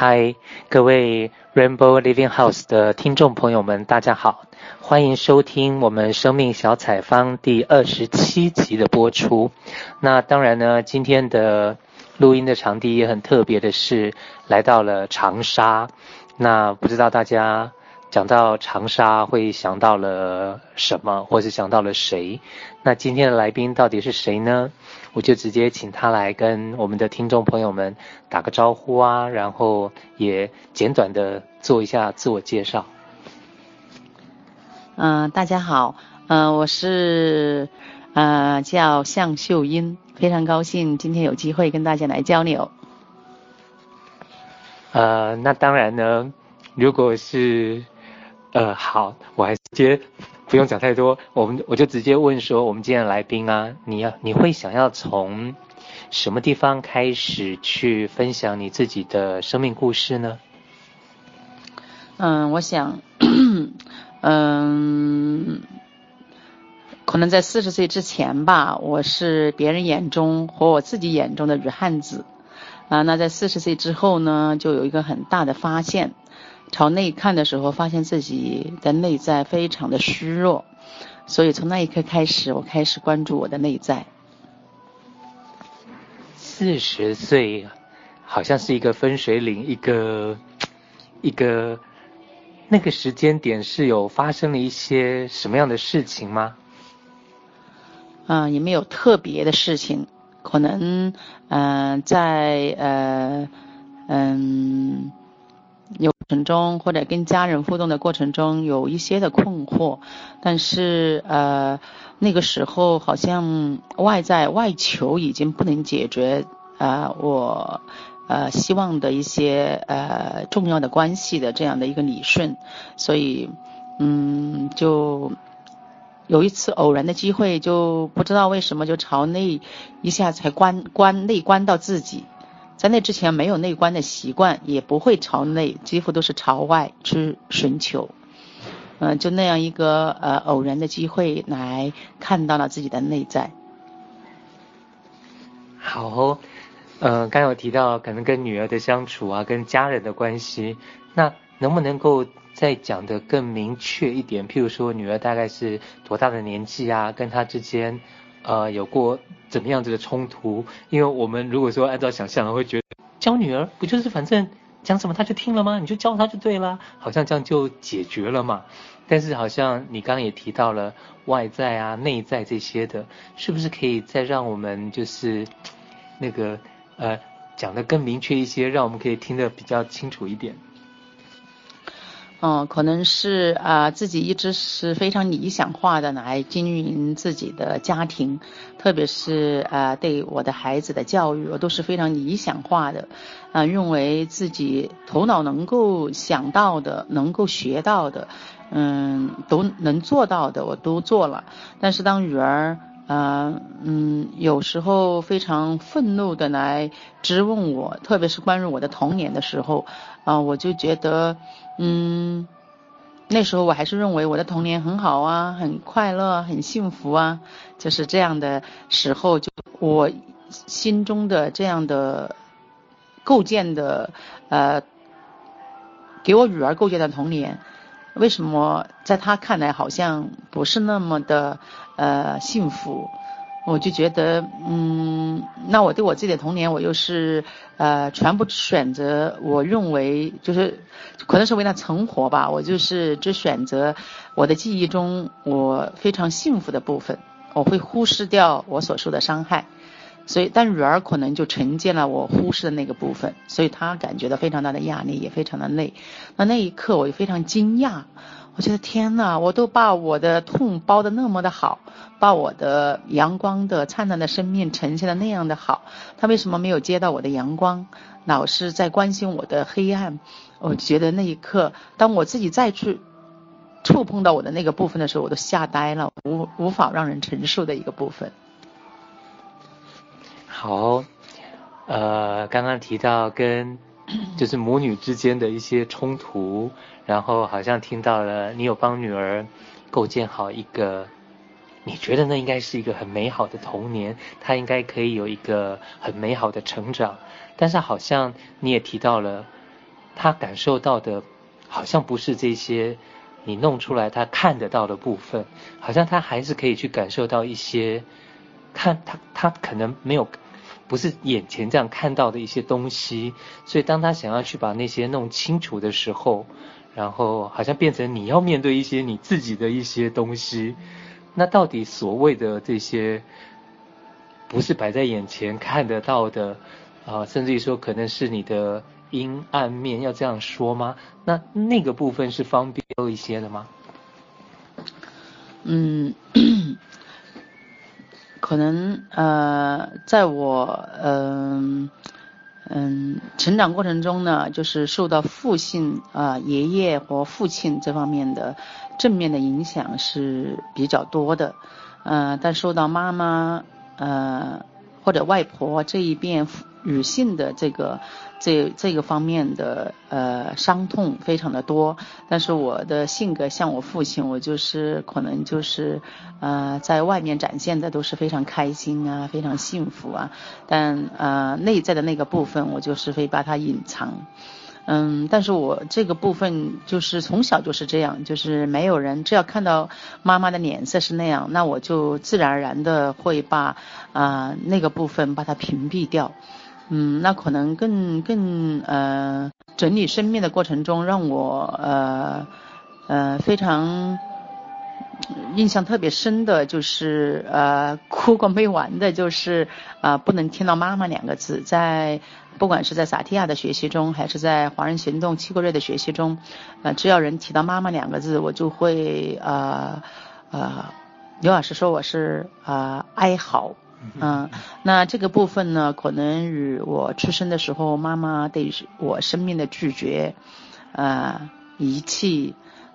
嗨，各位 Rainbow Living House 的听众朋友们，大家好，欢迎收听我们生命小采方第二十七集的播出。那当然呢，今天的录音的场地也很特别的是来到了长沙。那不知道大家讲到长沙会想到了什么，或是想到了谁？那今天的来宾到底是谁呢？我就直接请他来跟我们的听众朋友们打个招呼啊，然后也简短的做一下自我介绍。嗯、呃，大家好，嗯、呃，我是呃叫向秀英，非常高兴今天有机会跟大家来交流。呃，那当然呢，如果是呃好，我还是直接。不用讲太多，我们我就直接问说，我们今天的来宾啊，你要你会想要从什么地方开始去分享你自己的生命故事呢？嗯，我想，嗯，可能在四十岁之前吧，我是别人眼中和我自己眼中的女汉子啊。那在四十岁之后呢，就有一个很大的发现。朝内看的时候，发现自己的内在非常的虚弱，所以从那一刻开始，我开始关注我的内在。四十岁，好像是一个分水岭，一个一个那个时间点是有发生了一些什么样的事情吗？嗯，也没有特别的事情，可能嗯、呃，在呃嗯。程中或者跟家人互动的过程中有一些的困惑，但是呃那个时候好像外在外求已经不能解决呃我呃希望的一些呃重要的关系的这样的一个理顺，所以嗯就有一次偶然的机会，就不知道为什么就朝内一下才关关内关到自己。在那之前没有内观的习惯，也不会朝内，几乎都是朝外去寻求。嗯、就那样一个呃偶然的机会，来看到了自己的内在。好、哦，呃，刚有提到可能跟女儿的相处啊，跟家人的关系，那能不能够再讲得更明确一点？譬如说，女儿大概是多大的年纪啊？跟她之间。呃，有过怎么样子的冲突？因为我们如果说按照想象，会觉得教女儿不就是反正讲什么她就听了吗？你就教她就对了，好像这样就解决了嘛。但是好像你刚刚也提到了外在啊、内在这些的，是不是可以再让我们就是那个呃讲得更明确一些，让我们可以听得比较清楚一点？嗯，可能是啊、自己一直是非常理想化的来经营自己的家庭，特别是啊、对我的孩子的教育，我都是非常理想化的，啊、认为自己头脑能够想到的、能够学到的，嗯，都能做到的，我都做了。但是当女儿，呃，嗯，有时候非常愤怒的来质问我，特别是关于我的童年的时候，啊、我就觉得。嗯，那时候我还是认为我的童年很好啊，很快乐，很幸福啊，就是这样的时候，就我心中的这样的构建的，呃，给我女儿构建的童年，为什么在她看来好像不是那么的呃幸福？我就觉得，嗯，那我对我自己的童年，我又是呃全部选择，我认为就是可能是为了存活吧，我就是只选择我的记忆中我非常幸福的部分，我会忽视掉我所受的伤害，所以但女儿可能就承接了我忽视的那个部分，所以她感觉到非常大的压力，也非常的累。那那一刻我就非常惊讶。我觉得天呐，我都把我的痛包得那么的好，把我的阳光的灿烂的生命呈现得那样的好，他为什么没有接到我的阳光，老是在关心我的黑暗？我觉得那一刻，当我自己再去触碰到我的那个部分的时候，我都吓呆了，无无法让人承受的一个部分。好，呃，刚刚提到跟。就是母女之间的一些冲突，然后好像听到了你有帮女儿构建好一个，你觉得那应该是一个很美好的童年，她应该可以有一个很美好的成长，但是好像你也提到了，她感受到的，好像不是这些你弄出来她看得到的部分，好像她还是可以去感受到一些，看她她可能没有，不是眼前这样看到的一些东西，所以当他想要去把那些弄清楚的时候，然后好像变成你要面对一些你自己的一些东西，那到底所谓的这些，不是摆在眼前看得到的啊，甚至于说可能是你的阴暗面，要这样说吗？那那个部分是方便一些的吗？嗯，可能呃，在我嗯。呃嗯，成长过程中呢，就是受到父亲啊、爷爷和父亲这方面的正面的影响是比较多的，呃，但受到妈妈呃或者外婆这一边。女性的这个这这个方面的呃伤痛非常的多，但是我的性格像我父亲，我就是可能就是呃在外面展现的都是非常开心啊，非常幸福啊，但呃内在的那个部分我就是会把它隐藏，嗯，但是我这个部分就是从小就是这样，就是没有人只要看到妈妈的脸色是那样，那我就自然而然的会把啊、那个部分把它屏蔽掉。嗯，那可能更更呃整理生命的过程中，让我呃呃非常印象特别深的就是呃哭过没完的，就是啊、呃、不能听到妈妈两个字，在不管是在萨提亚的学习中，还是在华人行动七个月的学习中，呃只要人提到妈妈两个字，我就会呃呃刘老师说我是啊、呃、哀嚎。嗯，那这个部分呢，可能与我出生的时候妈妈对我生命的拒绝，呃，遗弃，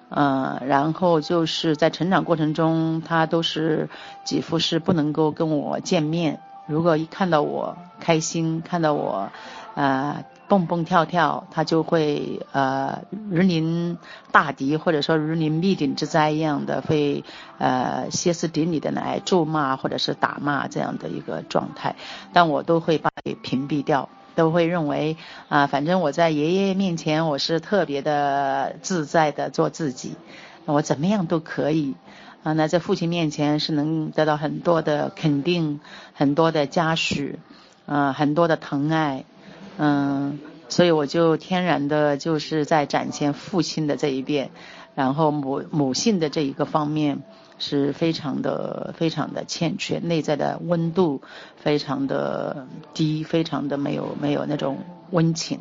呃，然后就是在成长过程中，她都是几乎是不能够跟我见面。如果一看到我开心，看到我，呃。蹦蹦跳跳，他就会呃如临大敌，或者说如临灭顶之灾一样的，会呃歇斯底里的来咒骂或者是打骂这样的一个状态，但我都会把给屏蔽掉，都会认为啊、反正我在爷爷面前我是特别的自在的做自己，我怎么样都可以啊、那在父亲面前是能得到很多的肯定，很多的嘉许，啊、很多的疼爱。嗯，所以我就天然的就是在展现父亲的这一边，然后母母性的这一个方面是非常的非常的欠缺，内在的温度非常的低，非常的没有没有那种温情。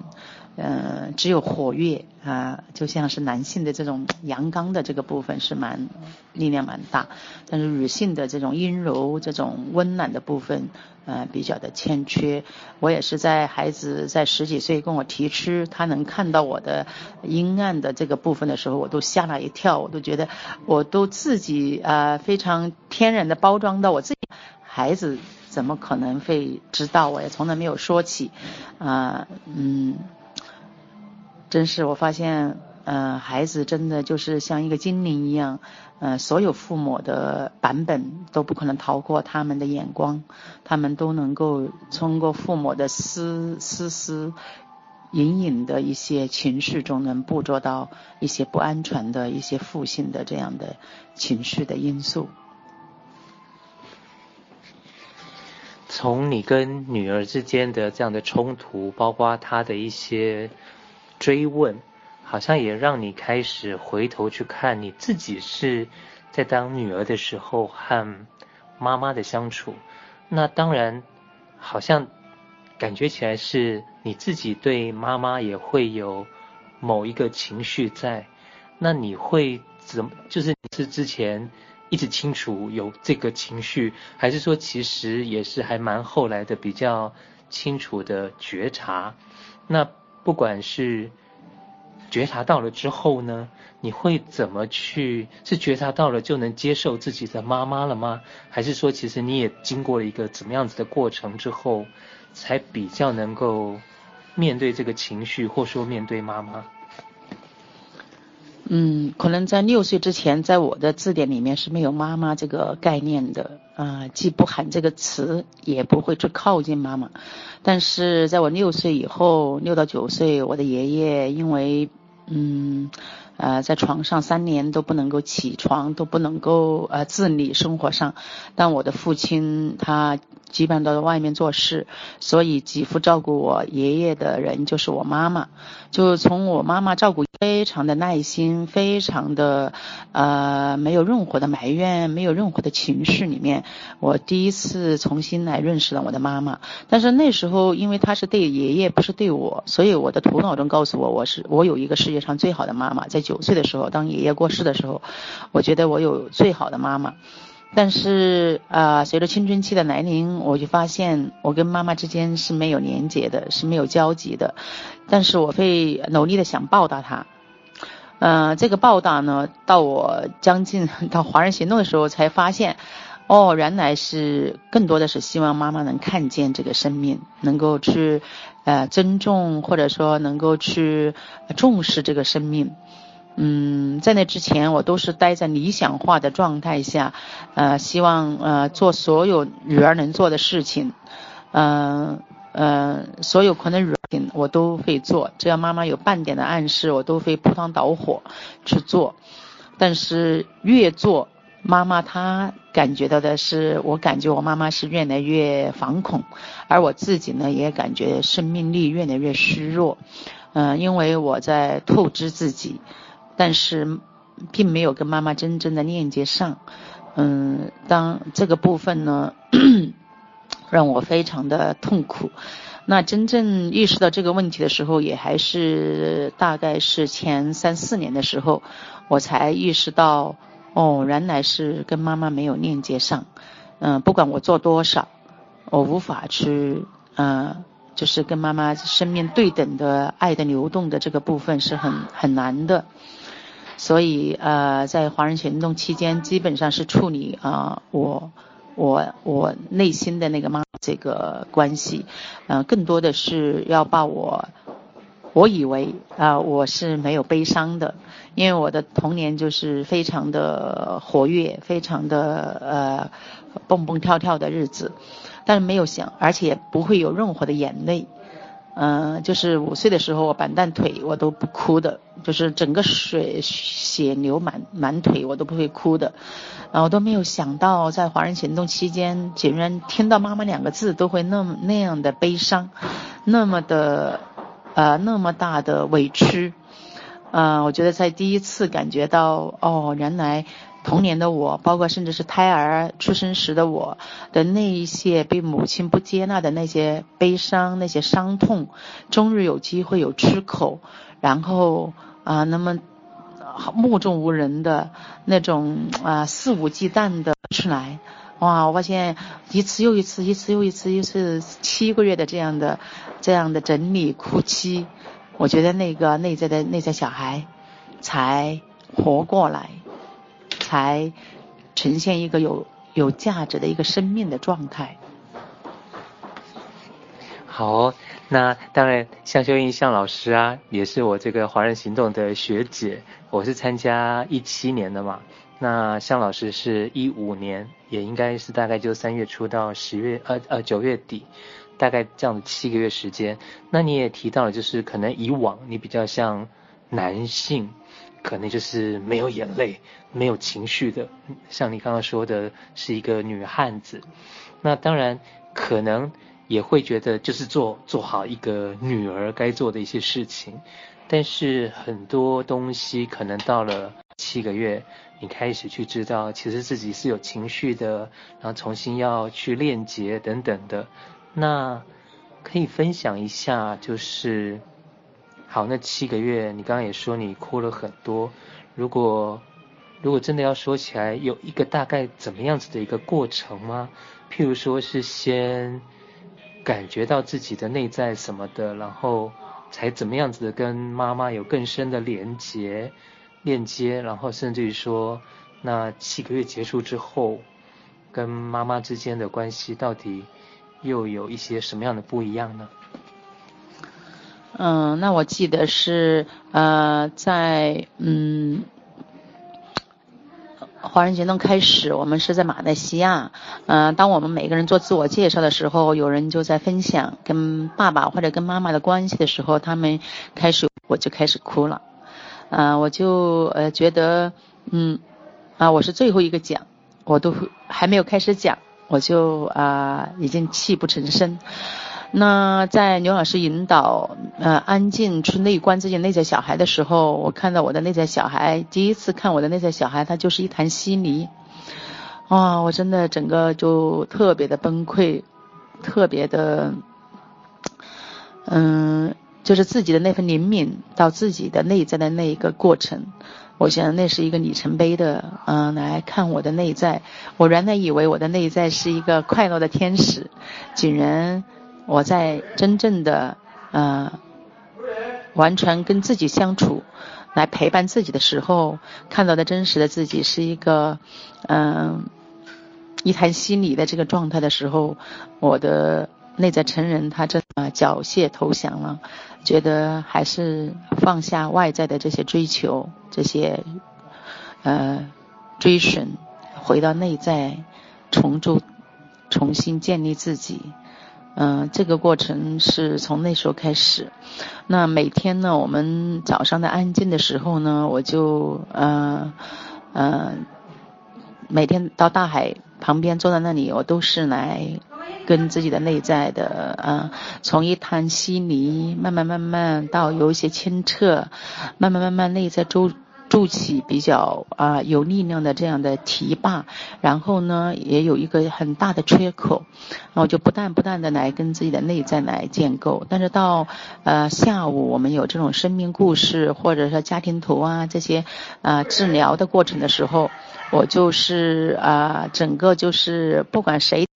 呃，只有活跃啊，就像是男性的这种阳刚的这个部分是蛮力量蛮大，但是女性的这种阴柔、这种温暖的部分，呃，比较的欠缺。我也是在孩子在十几岁跟我提出他能看到我的阴暗的这个部分的时候，我都吓了一跳，我都觉得我都自己啊、非常天然的包装到我自己，孩子怎么可能会知道？我也从来没有说起，啊、嗯。真是，我发现，呃，孩子真的就是像一个精灵一样，呃，所有父母的版本都不可能逃过他们的眼光，他们都能够通过父母的丝丝丝隐隐的一些情绪中，能捕捉到一些不安全的一些负性的这样的情绪的因素。从你跟女儿之间的这样的冲突，包括她的一些。追问，好像也让你开始回头去看你自己是在当女儿的时候和妈妈的相处。那当然，好像感觉起来是你自己对妈妈也会有某一个情绪在。那你会怎么？就是你是之前一直清楚有这个情绪，还是说其实也是还蛮后来的比较清楚的觉察？那？不管是觉察到了之后呢，你会怎么去？是觉察到了就能接受自己的妈妈了吗？还是说，其实你也经过了一个怎么样子的过程之后，才比较能够面对这个情绪，或说面对妈妈？嗯，可能在六岁之前，在我的字典里面是没有妈妈这个概念的，啊、既不喊这个词，也不会去靠近妈妈。但是在我六岁以后，六到九岁，我的爷爷因为，嗯。呃，在床上三年都不能够起床，都不能够呃自理生活上。但我的父亲他基本上都在外面做事，所以几乎照顾我爷爷的人就是我妈妈。就从我妈妈照顾非常的耐心，非常的呃没有任何的埋怨，没有任何的情绪里面，我第一次重新来认识了我的妈妈。但是那时候因为他是对爷爷，不是对我，所以我的头脑中告诉我，我是我有一个世界上最好的妈妈在。九岁的时候，当爷爷过世的时候，我觉得我有最好的妈妈。但是啊、呃，随着青春期的来临，我就发现我跟妈妈之间是没有连接的，是没有交集的。但是我会努力的想报答她。呃，这个报答呢，到我将近 到华人行动的时候，才发现，哦，原来是更多的是希望妈妈能看见这个生命，能够去呃尊重，或者说能够去重视这个生命。嗯，在那之前，我都是待在理想化的状态下，呃，希望呃做所有女儿能做的事情，嗯、呃，所有可能女儿我都会做，只要妈妈有半点的暗示，我都会扑汤蹈火去做。但是越做，妈妈她感觉到的是，我感觉我妈妈是越来越惶恐，而我自己呢，也感觉生命力越来越虚弱，嗯、因为我在透支自己。但是，并没有跟妈妈真正的链接上，嗯，当这个部分呢，让我非常的痛苦。那真正意识到这个问题的时候，也还是大概是前三四年的时候，我才意识到，哦，原来是跟妈妈没有链接上。嗯，不管我做多少，我无法去，嗯，就是跟妈妈生命对等的爱的流动的这个部分是很很难的。所以，呃，在华人行动期间，基本上是处理啊、呃，我我我内心的那个妈这个关系，嗯、呃，更多的是要把我，我以为啊、我是没有悲伤的，因为我的童年就是非常的活跃，非常的呃蹦蹦跳跳的日子，但是没有想，而且不会有任何的眼泪。嗯、就是五岁的时候，我板断腿，我都不哭的，就是整个水血流满满腿，我都不会哭的。然后我都没有想到，在华人行动期间，竟然听到妈妈两个字都会那么那样的悲伤，那么的呃那么大的委屈。嗯、我觉得在第一次感觉到，哦，原来。童年的我，包括甚至是胎儿出生时的我的那一些被母亲不接纳的那些悲伤、那些伤痛，终日有机会有出口，然后啊，那么目中无人的那种啊肆无忌惮的出来，哇！我发现一次又一次，一次又一次，一次七个月的这样的这样的整理哭泣，我觉得那个内在的内在小孩才活过来。才呈现一个有有价值的一个生命的状态。好，那当然，向秀英向老师啊，也是我这个华人行动的学姐。我是参加一七年的嘛，那向老师是一五年，也应该是大概就三月初到十月呃呃九月底，大概这样的七个月时间。那你也提到了，就是可能以往你比较像男性。可能就是没有眼泪、没有情绪的，像你刚刚说的是一个女汉子。那当然可能也会觉得就是做做好一个女儿该做的一些事情。但是很多东西可能到了七个月，你开始去知道，其实自己是有情绪的，然后重新要去链接等等的。那可以分享一下，就是。好，那七个月，你刚刚也说你哭了很多。如果如果真的要说起来，有一个大概怎么样子的一个过程吗？譬如说是先感觉到自己的内在什么的，然后才怎么样子的跟妈妈有更深的连接、链接，然后甚至于说，那七个月结束之后，跟妈妈之间的关系到底又有一些什么样的不一样呢？嗯，那我记得是呃，在嗯。华人行动开始，我们是在马来西亚。嗯、呃，当我们每个人做自我介绍的时候，有人就在分享跟爸爸或者跟妈妈的关系的时候，他们开始我就开始哭了。啊、呃，我就呃觉得，嗯，啊，我是最后一个讲，我都还没有开始讲，我就啊、已经泣不成声。那在刘老师引导呃安静去内观自己内在小孩的时候，我看到我的内在小孩，第一次看我的内在小孩，他就是一潭稀泥，哇，我真的整个就特别的崩溃，特别的，嗯，就是自己的那份灵敏到自己的内在的那一个过程，我想那是一个里程碑的，嗯，来看我的内在，我原来以为我的内在是一个快乐的天使，竟然。我在真正的呃完全跟自己相处，来陪伴自己的时候，看到的真实的自己是一个嗯、一潭稀泥的这个状态的时候，我的内在成人他真的缴械投降了，觉得还是放下外在的这些追求，这些呃追寻，回到内在重组，重新建立自己。嗯、这个过程是从那时候开始。那每天呢，我们早上的安静的时候呢，我就呃呃，每天到大海旁边坐在那里，我都是来跟自己的内在的呃，从一滩稀泥慢慢慢慢到有一些清澈，慢慢慢慢内在周。筑起比较啊、有力量的这样的堤坝，然后呢也有一个很大的缺口，然后就不断不断的来跟自己的内在来建构。但是到呃下午我们有这种生命故事或者说家庭图啊这些啊、呃、治疗的过程的时候，我就是啊、整个就是不管谁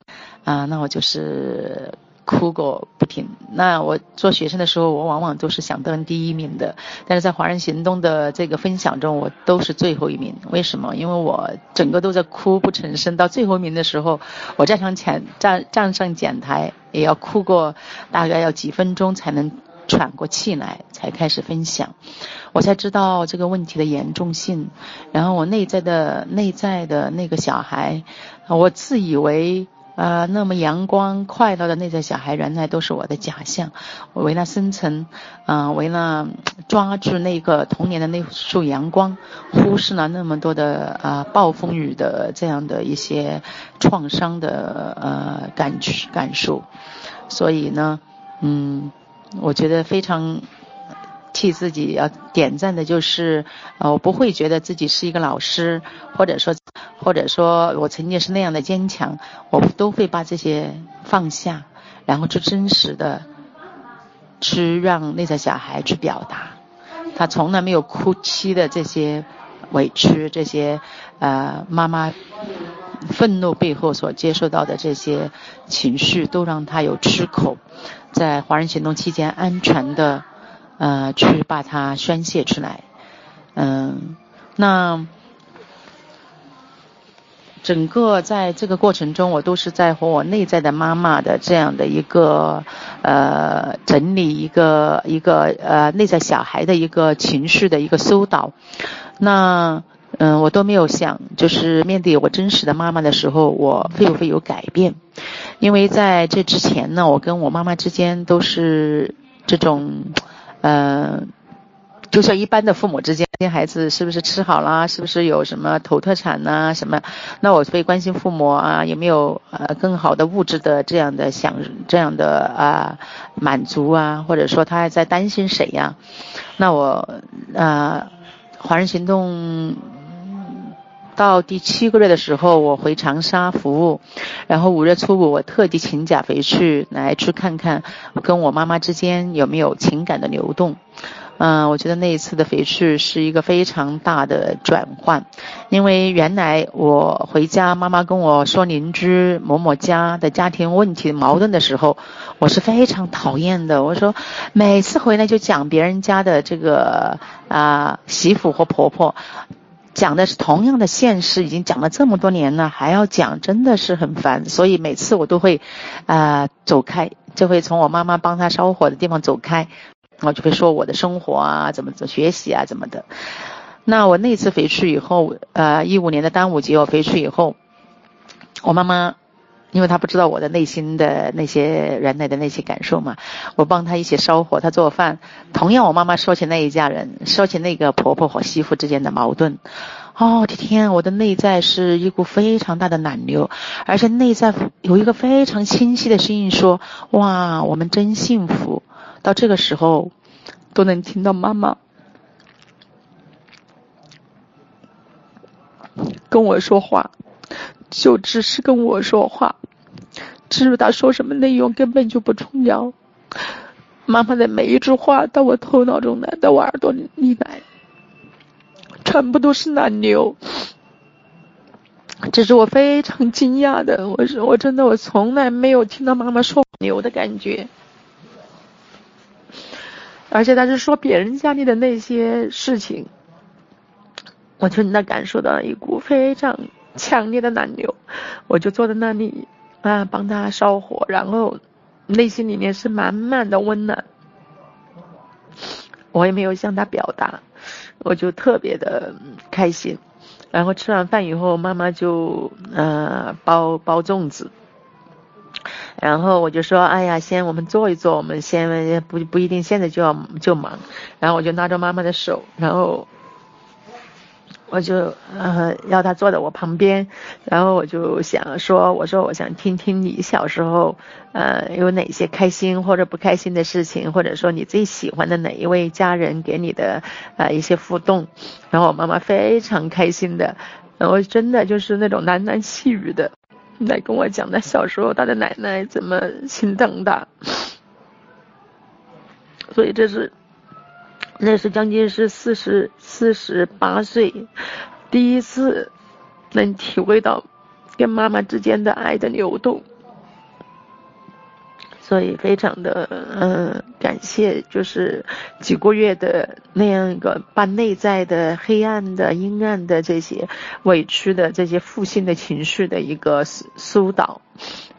啊、那我就是。哭过不停。那我做学生的时候，我往往都是想得第一名的。但是在华人行动的这个分享中，我都是最后一名。为什么？因为我整个都在哭不成声。到最后一名的时候，我站上前站站上讲台，也要哭过大概要几分钟才能喘过气来，才开始分享。我才知道这个问题的严重性。然后我内在的内在的那个小孩，我自以为。呃，那么阳光快乐的内在小孩，原来都是我的假象。我为了生存，啊、呃，为了抓住那个童年的那束阳光，忽视了那么多的啊、呃、暴风雨的这样的一些创伤的呃感感受。所以呢，嗯，我觉得非常。替自己要点赞的就是，呃，我不会觉得自己是一个老师，或者说，或者说我曾经是那样的坚强，我都会把这些放下，然后去真实的，去让内在小孩去表达，他从来没有哭泣的这些委屈，这些呃妈妈愤怒背后所接受到的这些情绪，都让他有出口，在华人行动期间安全的。呃，去把它宣泄出来，嗯、那整个在这个过程中，我都是在和我内在的妈妈的这样的一个呃整理一个一个呃内在小孩的一个情绪的一个疏导，那嗯、我都没有想，就是面对我真实的妈妈的时候，我会不会有改变？因为在这之前呢，我跟我妈妈之间都是这种。嗯、呃，就像一般的父母之间，孩子是不是吃好了，是不是有什么土特产呐、什么？那我会关心父母啊，有没有呃更好的物质的这样的享这样的啊、满足啊，或者说他还在担心谁呀？那我呃，华人行动到第七个月的时候，我回长沙服务，然后五月初五我特地请假回去，来去看看跟我妈妈之间有没有情感的流动。嗯、我觉得那一次的回去是一个非常大的转换，因为原来我回家，妈妈跟我说邻居某某家的家庭问题矛盾的时候，我是非常讨厌的。我说每次回来就讲别人家的这个啊、媳妇或婆婆。讲的是同样的现实，已经讲了这么多年了，还要讲，真的是很烦。所以每次我都会，啊、呃，走开，就会从我妈妈帮她烧火的地方走开。我就会说我的生活啊，怎么怎么学习啊，怎么的。那我那次回去以后，呃，一五年的端午节我回去以后，我妈妈，因为他不知道我的内心的那些原来的那些感受嘛，我帮他一起烧火，她做饭。同样，我妈妈说起那一家人，说起那个婆婆和媳妇之间的矛盾，哦，我的天，我的内在是一股非常大的暖流，而且内在有一个非常清晰的声音说：哇，我们真幸福。到这个时候，都能听到妈妈。跟我说话，就只是跟我说话，至于他说什么内容根本就不重要。妈妈的每一句话到我头脑中来，到我耳朵里来，全部都是奶牛。这是我非常惊讶的，我是我真的我从来没有听到妈妈说牛的感觉，而且他是说别人家里的那些事情。我真的感受到了一股非常 强烈的暖流，我就坐在那里啊，帮他烧火，然后内心里面是满满的温暖。我也没有向他表达，我就特别的开心。然后吃完饭以后，妈妈就呃包包粽子，然后我就说：“哎呀，先我们坐一坐，我们先不不一定现在就要就忙。”然后我就拉着妈妈的手，然后。我就呃要他坐在我旁边，然后我就想说，我说我想听听你小时候呃有哪些开心或者不开心的事情，或者说你最喜欢的哪一位家人给你的呃一些互动。然后我妈妈非常开心的，然后真的就是那种喃喃细语的来跟我讲，他小时候他的奶奶怎么心疼他。所以这是。那是将近是四十四十八岁，第一次能体会到跟妈妈之间的爱的流动，所以非常的嗯感谢，就是几个月的那样一个把内在的黑暗的阴暗的这些委屈的这些负性的情绪的一个疏导，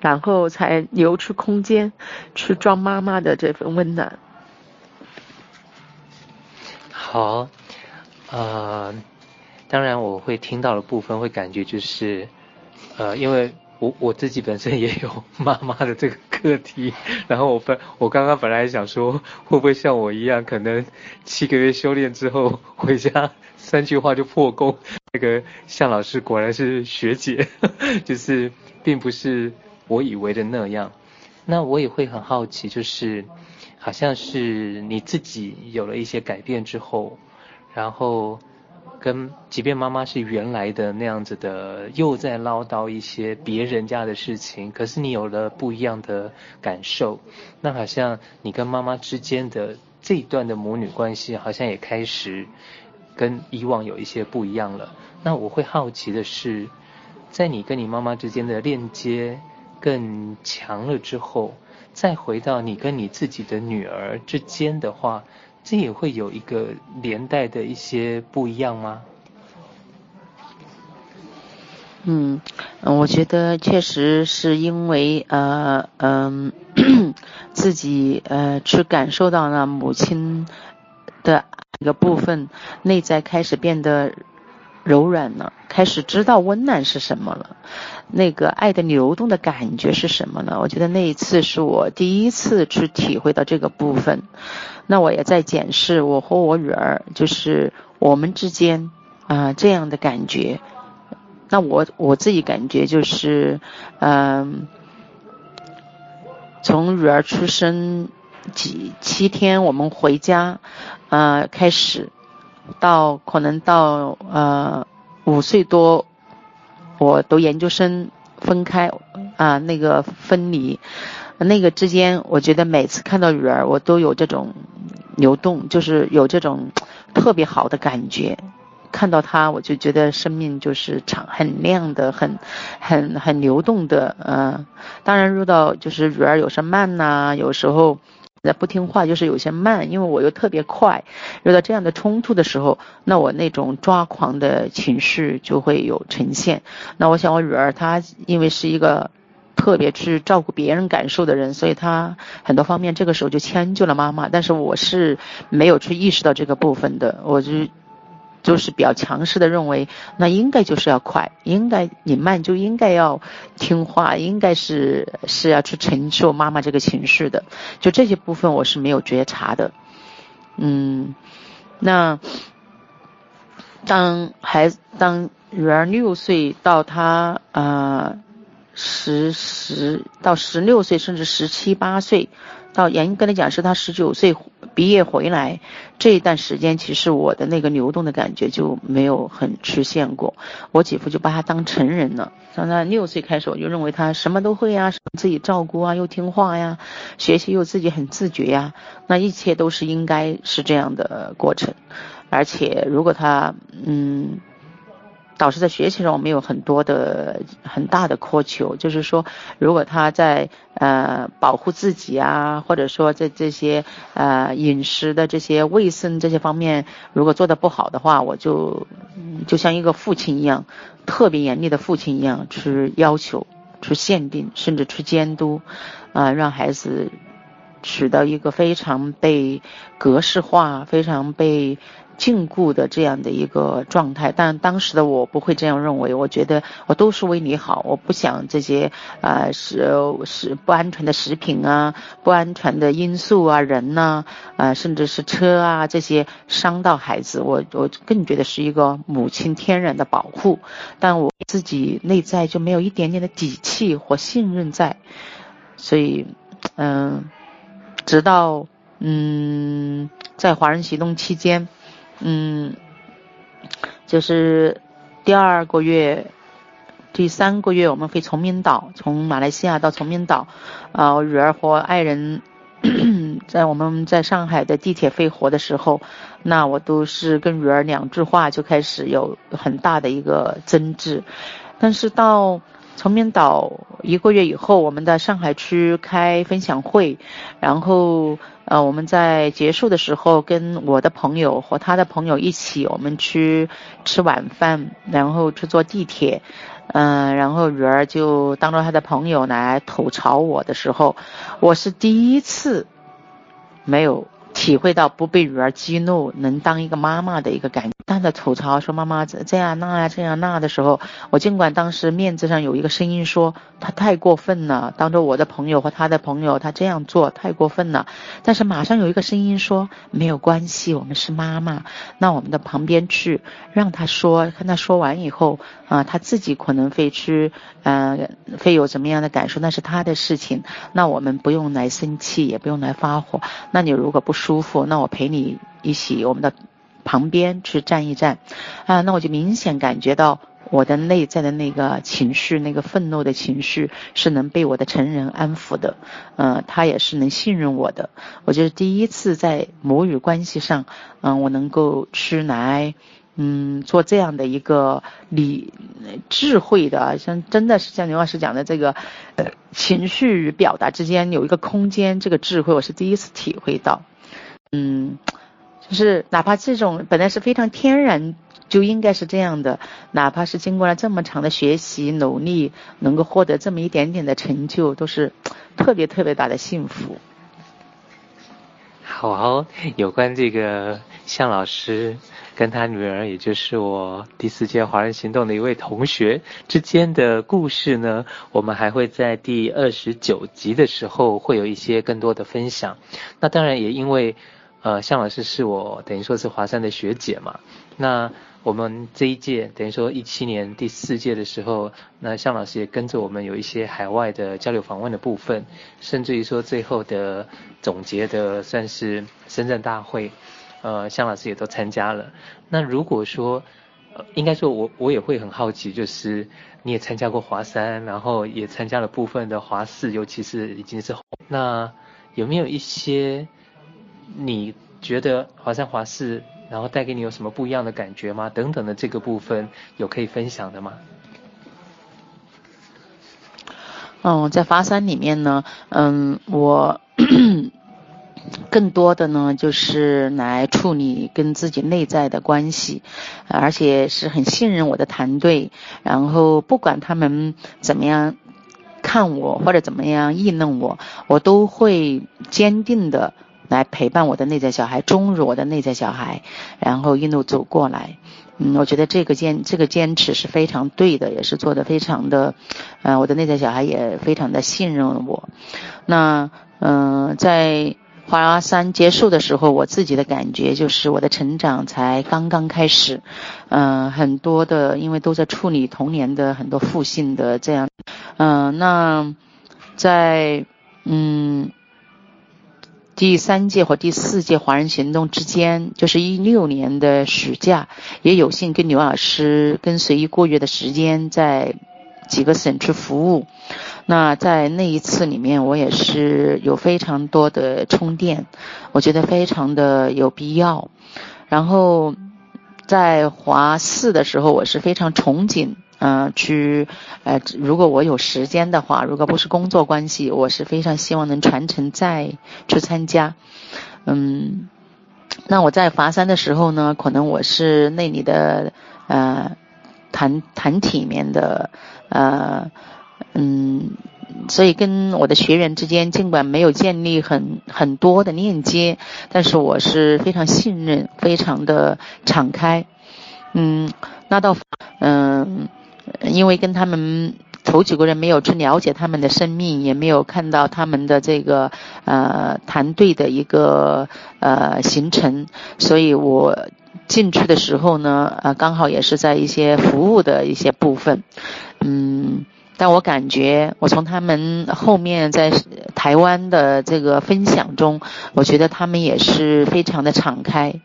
然后才留出空间去装妈妈的这份温暖。好，呃，当然我会听到的部分会感觉就是，呃，因为我我自己本身也有妈妈的这个课题，然后我本我刚刚本来想说会不会像我一样，可能七个月修炼之后回家三句话就破功。那个向老师果然是学姐，就是并不是我以为的那样。那我也会很好奇，就是。好像是你自己有了一些改变之后，然后跟即便妈妈是原来的那样子的，又在唠叨一些别人家的事情，可是你有了不一样的感受，那好像你跟妈妈之间的这一段的母女关系，好像也开始跟以往有一些不一样了。那我会好奇的是，在你跟你妈妈之间的链接更强了之后。再回到你跟你自己的女儿之间的话，这也会有一个连带的一些不一样吗？嗯，我觉得确实是因为呃嗯、自己呃去感受到了母亲的一个部分，内在开始变得柔软了，开始知道温暖是什么了。那个爱的流动的感觉是什么呢？我觉得那一次是我第一次去体会到这个部分。那我也在检视我和我女儿，就是我们之间啊、这样的感觉。那我我自己感觉就是，嗯、从女儿出生几七天，我们回家，啊、呃、开始，到可能到呃五岁多。我读研究生分开啊，那个分离，那个之间，我觉得每次看到女儿，我都有这种流动，就是有这种特别好的感觉。看到她，我就觉得生命就是长很亮的，很很很流动的。嗯、当然遇到就是女儿有时慢呐、有时候。在不听话就是有些慢，因为我又特别快，遇到这样的冲突的时候，那我那种抓狂的情绪就会有呈现。那我想我女儿她因为是一个特别去照顾别人感受的人，所以她很多方面这个时候就迁就了妈妈。但是我是没有去意识到这个部分的，我就就是比较强势的认为，那应该就是要快，应该你慢就应该要听话，应该是是要去承受妈妈这个情绪的。就这些部分我是没有觉察的，嗯，那。当孩子当女儿六岁到她呃十十到十六岁，甚至十七八岁，到严格的讲是他十九岁毕业回来这一段时间，其实我的那个流动的感觉就没有很出现过。我姐夫就把他当成人了。从他六岁开始，我就认为他什么都会呀，自己照顾啊，又听话呀，学习又自己很自觉呀，那一切都是应该是这样的过程。而且，如果他嗯，导师在学习上我们有很多的很大的苛求，就是说，如果他在呃保护自己啊，或者说在这些呃饮食的这些卫生这些方面，如果做得不好的话，我就就像一个父亲一样，特别严厉的父亲一样去要求、去限定，甚至去监督，啊、呃，让孩子取得一个非常被格式化、非常被。禁锢的这样的一个状态，但当时的我不会这样认为。我觉得我都是为你好，我不想这些啊是是不安全的食品啊，不安全的因素啊，人呐啊，甚至是车啊这些伤到孩子。我我更觉得是一个母亲天然的保护，但我自己内在就没有一点点的底气或信任在，所以嗯，直到嗯在华人行动期间。嗯，就是第二个月、第三个月，我们飞崇明岛，从马来西亚到崇明岛，啊、女儿和爱人 在我们在上海的地铁飞活的时候，那我都是跟女儿两句话就开始有很大的一个争执，但是到。崇明岛一个月以后，我们在上海区开分享会，然后呃，我们在结束的时候，跟我的朋友和他的朋友一起，我们去吃晚饭，然后去坐地铁，嗯、然后女儿就当着他的朋友来吐槽我的时候，我是第一次没有。体会到不被女儿激怒，能当一个妈妈的一个感觉。当他吐槽说妈妈这这样那样这样那的时候，我尽管当时面子上有一个声音说他太过分了，当着我的朋友和他的朋友他这样做太过分了，但是马上有一个声音说没有关系，我们是妈妈，那我们到旁边去让他说，看他说完以后啊，他自己可能会去呃会有怎么样的感受，那是他的事情，那我们不用来生气，也不用来发火。那你如果不说。舒服，那我陪你一起，我们的旁边去站一站，啊，那我就明显感觉到我的内在的那个情绪，那个愤怒的情绪是能被我的成人安抚的，嗯、他也是能信任我的。我觉得第一次在母女关系上，嗯、我能够去来，嗯，做这样的一个理智慧的，像真的是像刘老师讲的这个，呃，情绪与表达之间有一个空间，这个智慧我是第一次体会到。嗯，就是哪怕这种本来是非常天然就应该是这样的，哪怕是经过了这么长的学习努力，能够获得这么一点点的成就，都是特别特别大的幸福。好，有关这个向老师跟他女儿，也就是我第四届华人行动的一位同学之间的故事呢，我们还会在第二十九集的时候会有一些更多的分享。那当然也因为。呃，向老师是我等于说是华山的学姐嘛。那我们这一届等于说一七年第四届的时候，那向老师也跟着我们有一些海外的交流访问的部分，甚至于说最后的总结的算是深圳大会，呃，向老师也都参加了。那如果说，呃，应该说我我也会很好奇，就是你也参加过华山，然后也参加了部分的华四，尤其是已经是那有没有一些？你觉得华山华四，然后带给你有什么不一样的感觉吗？等等的这个部分有可以分享的吗？嗯，在华山里面呢，嗯，我更多的呢就是来处理跟自己内在的关系，而且是很信任我的团队，然后不管他们怎么样。看我或者怎么样议论我，我都会坚定的来陪伴我的内在小孩，忠于我的内在小孩，然后一路走过来。嗯，我觉得这个坚这个坚持是非常对的，也是做得非常的，呃，我的内在小孩也非常的信任我。那嗯、呃，在华山结束的时候，我自己的感觉就是我的成长才刚刚开始。嗯、很多的因为都在处理童年的很多负性的这样。嗯、那在嗯。第三届或第四届华人行动之间，就是一六年的暑假，也有幸跟刘老师跟随一个月的时间，在几个省去服务。那在那一次里面，我也是有非常多的充电，我觉得非常的有必要。然后在华四的时候，我是非常憧憬。嗯、呃，去，呃，如果我有时间的话，如果不是工作关系，我是非常希望能传承再去参加。嗯，那我在华山的时候呢，可能我是那里的呃团团体里面的呃嗯，所以跟我的学员之间尽管没有建立很很多的链接，但是我是非常信任，非常的敞开。嗯，那到嗯。因为跟他们头几个人没有去了解他们的生命，也没有看到他们的这个呃团队的一个呃形成，所以我进去的时候呢，呃刚好也是在一些服务的一些部分，嗯。但我感觉，我从他们后面在台湾的这个分享中，我觉得他们也是非常的敞开，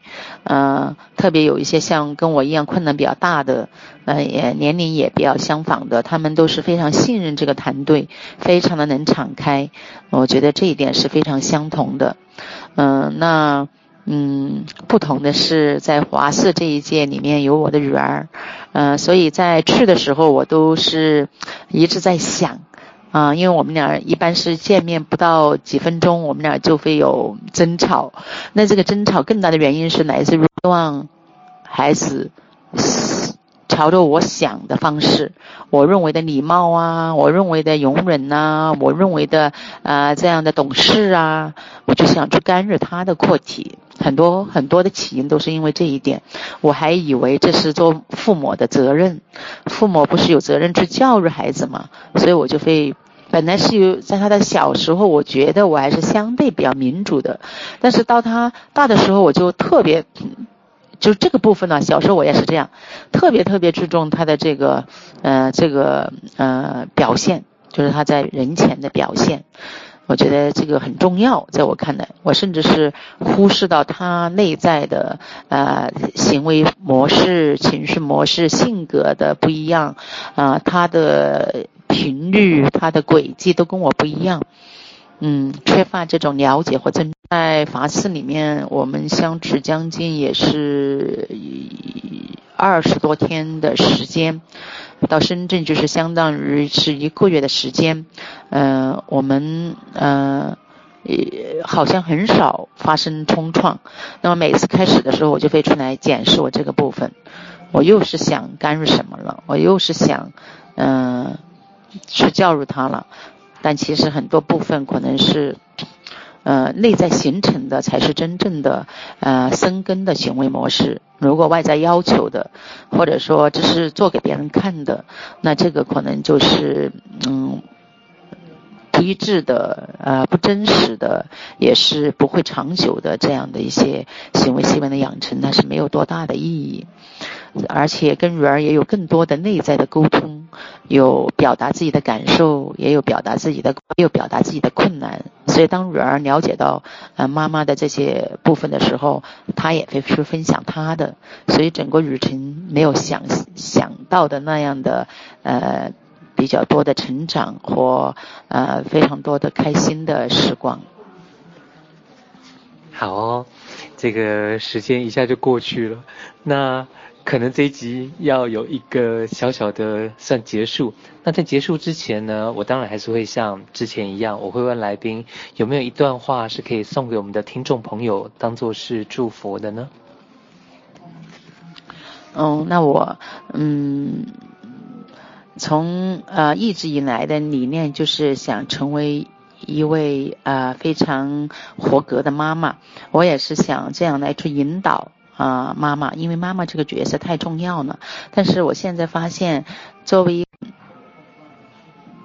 呃，特别有一些像跟我一样困难比较大的，呃，也年龄也比较相仿的，他们都是非常信任这个团队，非常的能敞开，我觉得这一点是非常相同的，嗯、那。嗯，不同的是，在华四这一届里面有我的女儿，呃，所以在去的时候，我都是一直在想，啊、因为我们俩一般是见面不到几分钟，我们俩就会有争吵。那这个争吵更大的原因是来自于希望孩子朝着我想的方式，我认为的礼貌啊，我认为的容忍呐，我认为的啊、这样的懂事啊，我就想去干预他的课题。很多很多的起因都是因为这一点，我还以为这是做父母的责任，父母不是有责任去教育孩子吗？所以我就会，本来是有在他的小时候，我觉得我还是相对比较民主的，但是到他大的时候，我就特别，就这个部分呢，小时候我也是这样，特别特别注重他的这个，呃，这个呃表现，就是他在人前的表现。我觉得这个很重要，在我看来，我甚至是忽视到他内在的呃行为模式、情绪模式、性格的不一样，啊、他的频率、他的轨迹都跟我不一样，嗯，缺乏这种了解或者在法寺里面，我们相处将近也是二十多天的时间。到深圳就是相当于是一个月的时间，呃，我们呃，好像很少发生冲撞。那么每次开始的时候，我就会出来检视我这个部分，我又是想干预什么了？我又是想，嗯、去教育他了。但其实很多部分可能是。呃，内在形成的才是真正的呃生根的行为模式。如果外在要求的，或者说这是做给别人看的，那这个可能就是嗯不一致的，呃不真实的，也是不会长久的这样的一些行为习惯的养成，那是没有多大的意义。而且跟女儿也有更多的内在的沟通，有表达自己的感受，也有表达自己的，也有表达自己的困难。所以当女儿了解到呃妈妈的这些部分的时候，她也会去分享她的。所以整个旅程没有想想到的那样的呃比较多的成长或呃非常多的开心的时光。好哦，这个时间一下就过去了。那。可能这一集要有一个小小的算结束。那在结束之前呢，我当然还是会像之前一样，我会问来宾有没有一段话是可以送给我们的听众朋友，当做是祝福的呢？哦，那我嗯，从呃一直以来的理念就是想成为一位呃非常合格的妈妈，我也是想这样来去引导、呃、妈妈，因为妈妈这个角色太重要了。但是我现在发现，作为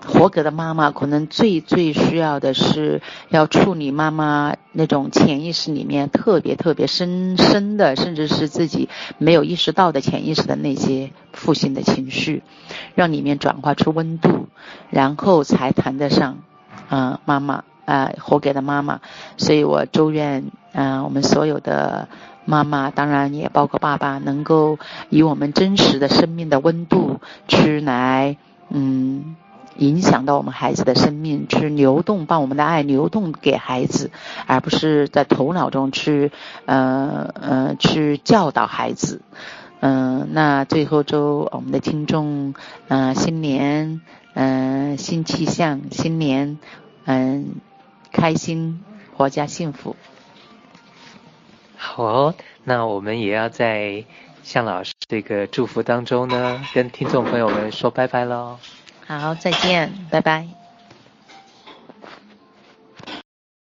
合格的妈妈，可能最最需要的是要处理妈妈那种潜意识里面特别特别深深的，甚至是自己没有意识到的潜意识的那些负性的情绪，让里面转化出温度，然后才谈得上，啊、妈妈，啊、呃，合格的妈妈。所以我祝愿，啊、我们所有的妈妈，当然也包括爸爸，能够以我们真实的生命的温度去来，嗯。影响到我们孩子的生命，去流动，把我们的爱流动给孩子，而不是在头脑中去，呃呃，去教导孩子。嗯、那最后祝我们的听众，嗯、新年，嗯、新气象，新年，嗯、开心，阖家幸福。好哦，那我们也要在向老师这个祝福当中呢，跟听众朋友们说拜拜喽。好，再见，拜拜。